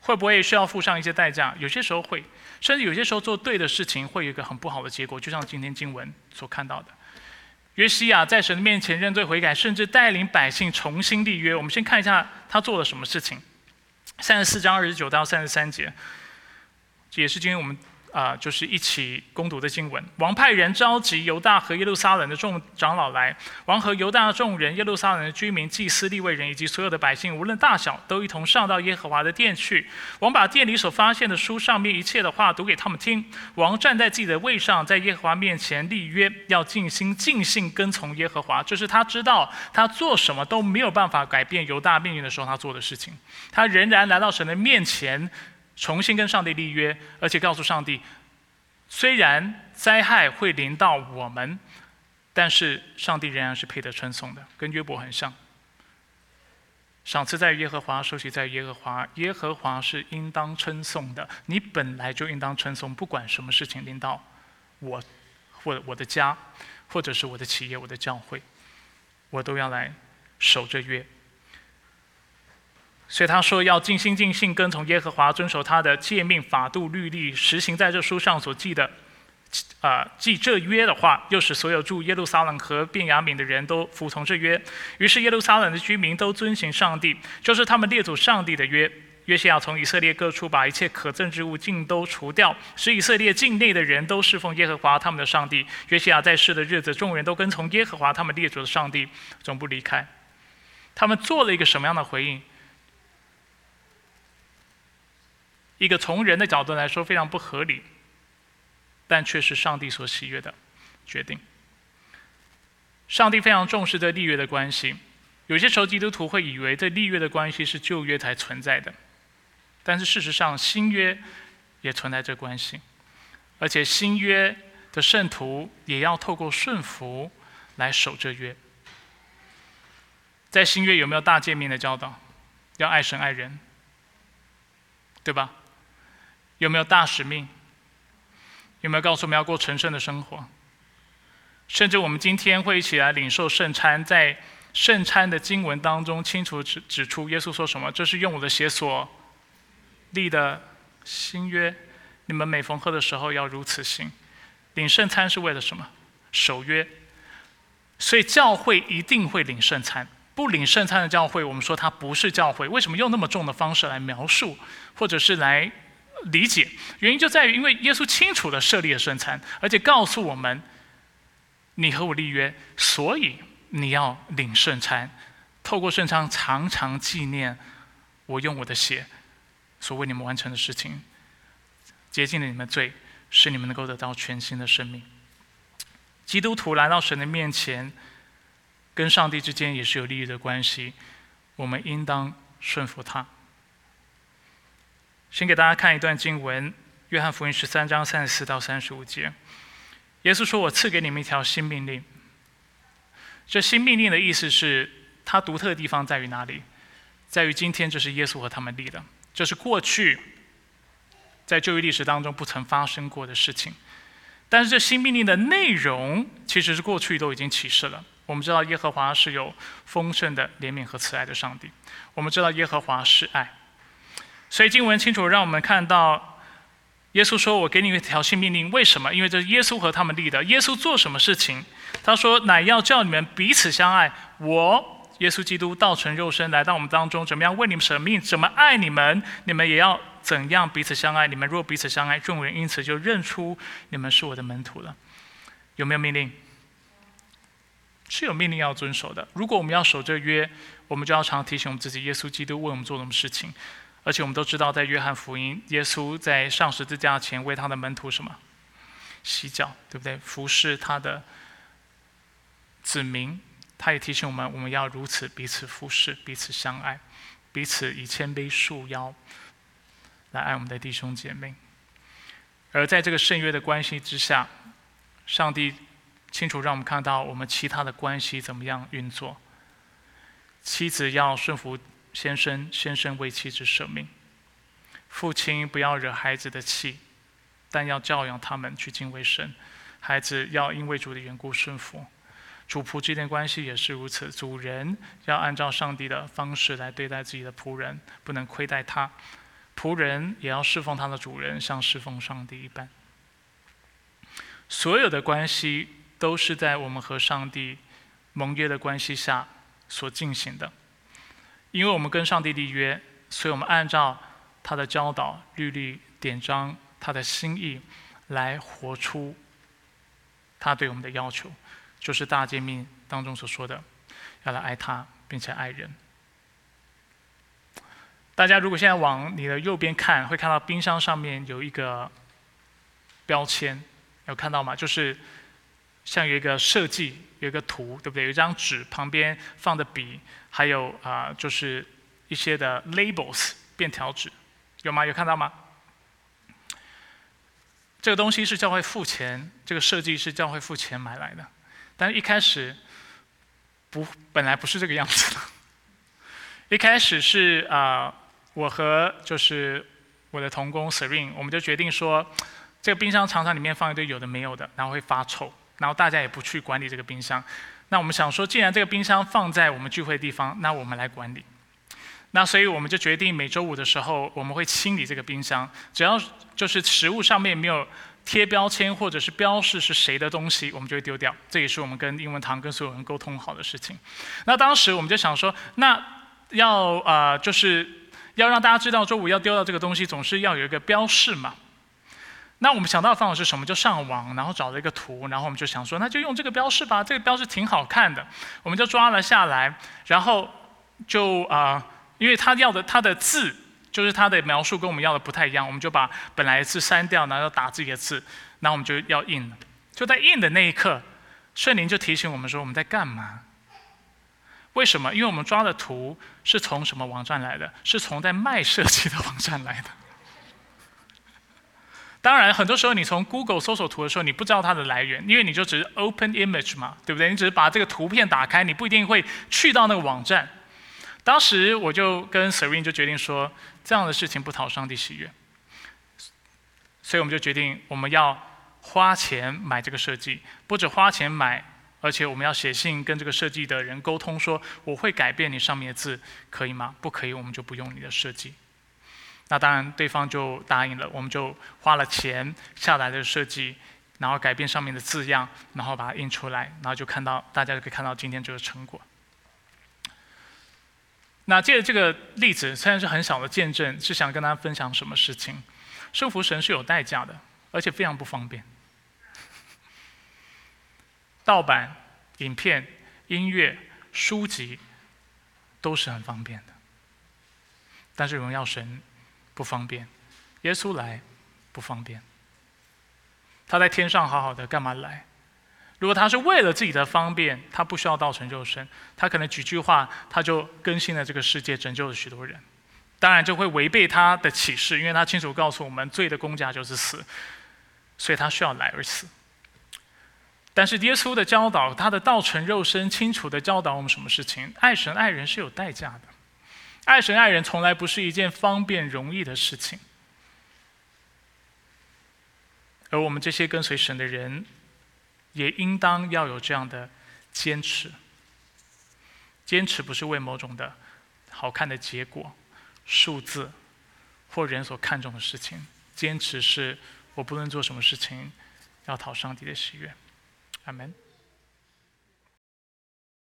会不会需要付上一些代价？有些时候会，甚至有些时候做对的事情会有一个很不好的结果，就像今天经文所看到的。约西亚在神的面前认罪悔改，甚至带领百姓重新立约。我们先看一下他做了什么事情。三十四章二十九到三十三节，也是今天我们。啊，就是一起攻读的经文。王派人召集犹大和耶路撒冷的众长老来，王和犹大众人、耶路撒冷的居民、祭司、立位人以及所有的百姓，无论大小，都一同上到耶和华的殿去。王把殿里所发现的书上面一切的话读给他们听。王站在自己的位上，在耶和华面前立约，要尽心尽性跟从耶和华。这是他知道他做什么都没有办法改变犹大命运的时候，他做的事情。他仍然来到神的面前。重新跟上帝立约，而且告诉上帝，虽然灾害会临到我们，但是上帝仍然是配得称颂的，跟约伯很像。赏赐在耶和华，收取在耶和华，耶和华是应当称颂的。你本来就应当称颂，不管什么事情临到我，或我的家，或者是我的企业、我的教会，我都要来守着约。所以他说要尽心尽性跟从耶和华，遵守他的诫命、法度、律例，实行在这书上所记的，啊，记这约的话，又使所有住耶路撒冷和便雅悯的人都服从这约。于是耶路撒冷的居民都遵行上帝，就是他们列祖上帝的约。约西亚从以色列各处把一切可憎之物尽都除掉，使以色列境内的人都侍奉耶和华他们的上帝。约西亚在世的日子，众人都跟从耶和华他们列祖的上帝，总不离开。他们做了一个什么样的回应？一个从人的角度来说非常不合理，但却是上帝所喜悦的决定。上帝非常重视这立约的关系。有些时候基督徒会以为这立约的关系是旧约才存在的，但是事实上新约也存在这关系，而且新约的圣徒也要透过顺服来守这约。在新约有没有大诫命的教导？要爱神爱人，对吧？有没有大使命？有没有告诉我们要过成圣的生活？甚至我们今天会一起来领受圣餐，在圣餐的经文当中清楚指指出，耶稣说什么？这是用我的血所立的新约，你们每逢喝的时候要如此行。领圣餐是为了什么？守约。所以教会一定会领圣餐，不领圣餐的教会，我们说它不是教会。为什么用那么重的方式来描述，或者是来？理解原因就在于，因为耶稣清楚的设立了圣餐，而且告诉我们，你和我立约，所以你要领圣餐，透过圣餐常常纪念我用我的血所为你们完成的事情，洁净了你们罪，使你们能够得到全新的生命。基督徒来到神的面前，跟上帝之间也是有利益的关系，我们应当顺服他。先给大家看一段经文，《约翰福音》十三章三十四到三十五节。耶稣说：“我赐给你们一条新命令。”这新命令的意思是，它独特的地方在于哪里？在于今天这是耶稣和他们立的，这是过去在旧约历史当中不曾发生过的事情。但是这新命令的内容其实是过去都已经启示了。我们知道耶和华是有丰盛的怜悯和慈爱的上帝，我们知道耶和华是爱。所以经文清楚让我们看到，耶稣说：“我给你一条新命令。”为什么？因为这是耶稣和他们立的。耶稣做什么事情？他说：“乃要叫你们彼此相爱。我耶稣基督道成肉身来到我们当中，怎么样为你们舍命？怎么爱你们？你们也要怎样彼此相爱？你们若彼此相爱，众人因此就认出你们是我的门徒了。”有没有命令？是有命令要遵守的。如果我们要守这约，我们就要常提醒我们自己：耶稣基督为我们做什么事情。而且我们都知道，在约翰福音，耶稣在上十字架前为他的门徒什么洗脚，对不对？服侍他的子民，他也提醒我们，我们要如此彼此服侍、彼此相爱、彼此以谦卑束腰来爱我们的弟兄姐妹。而在这个圣约的关系之下，上帝清楚让我们看到我们其他的关系怎么样运作。妻子要顺服先生，先生为妻子舍命。父亲不要惹孩子的气，但要教养他们去敬畏神。孩子要因为主的缘故顺服。主仆之间关系也是如此，主人要按照上帝的方式来对待自己的仆人，不能亏待他；仆人也要侍奉他的主人，像侍奉上帝一般。所有的关系都是在我们和上帝盟约的关系下所进行的，因为我们跟上帝立约，所以我们按照他的教导、律例、典章、他的心意来活出他对我们的要求。就是大诫命当中所说的，要来爱他，并且爱人。大家如果现在往你的右边看，会看到冰箱上面有一个标签，有看到吗？就是像有一个设计，有一个图，对不对？有一张纸，旁边放的笔，还有啊，就是一些的 labels 便条纸，有吗？有看到吗？这个东西是教会付钱，这个设计是教会付钱买来的。但是一开始不，本来不是这个样子的。一开始是啊，我和就是我的同工 Serene，我们就决定说，这个冰箱常常里面放一堆有的没有的，然后会发臭，然后大家也不去管理这个冰箱。那我们想说，既然这个冰箱放在我们聚会的地方，那我们来管理。那所以我们就决定每周五的时候，我们会清理这个冰箱，只要就是食物上面没有。贴标签或者是标示是谁的东西，我们就会丢掉。这也是我们跟英文堂跟所有人沟通好的事情。那当时我们就想说，那要啊，就是要让大家知道周五要丢掉这个东西，总是要有一个标示嘛。那我们想到的方法是什么？就上网，然后找了一个图，然后我们就想说，那就用这个标示吧。这个标示挺好看的，我们就抓了下来，然后就啊，因为他要的他的字。就是他的描述跟我们要的不太一样，我们就把本来字删掉，然后打自己的字，然后我们就要印了。就在印的那一刻，圣灵就提醒我们说我们在干嘛？为什么？因为我们抓的图是从什么网站来的？是从在卖设计的网站来的。当然，很多时候你从 Google 搜索图的时候，你不知道它的来源，因为你就只是 Open Image 嘛，对不对？你只是把这个图片打开，你不一定会去到那个网站。当时我就跟 Serene 就决定说，这样的事情不讨上帝喜悦，所以我们就决定我们要花钱买这个设计，不止花钱买，而且我们要写信跟这个设计的人沟通说，我会改变你上面的字，可以吗？不可以，我们就不用你的设计。那当然对方就答应了，我们就花了钱下来的设计，然后改变上面的字样，然后把它印出来，然后就看到大家就可以看到今天这个成果。那借着这个例子，虽然是很小的见证，是想跟大家分享什么事情？圣服神是有代价的，而且非常不方便。盗版、影片、音乐、书籍都是很方便的，但是荣耀神不方便，耶稣来不方便。他在天上好好的，干嘛来？如果他是为了自己的方便，他不需要道成肉身，他可能几句话他就更新了这个世界，拯救了许多人。当然就会违背他的启示，因为他清楚告诉我们，罪的公价就是死，所以他需要来而死。但是耶稣的教导，他的道成肉身，清楚的教导我们什么事情？爱神爱人是有代价的，爱神爱人从来不是一件方便容易的事情，而我们这些跟随神的人。也应当要有这样的坚持。坚持不是为某种的好看的结果、数字或人所看重的事情。坚持是我不论做什么事情，要讨上帝的喜悦。阿门。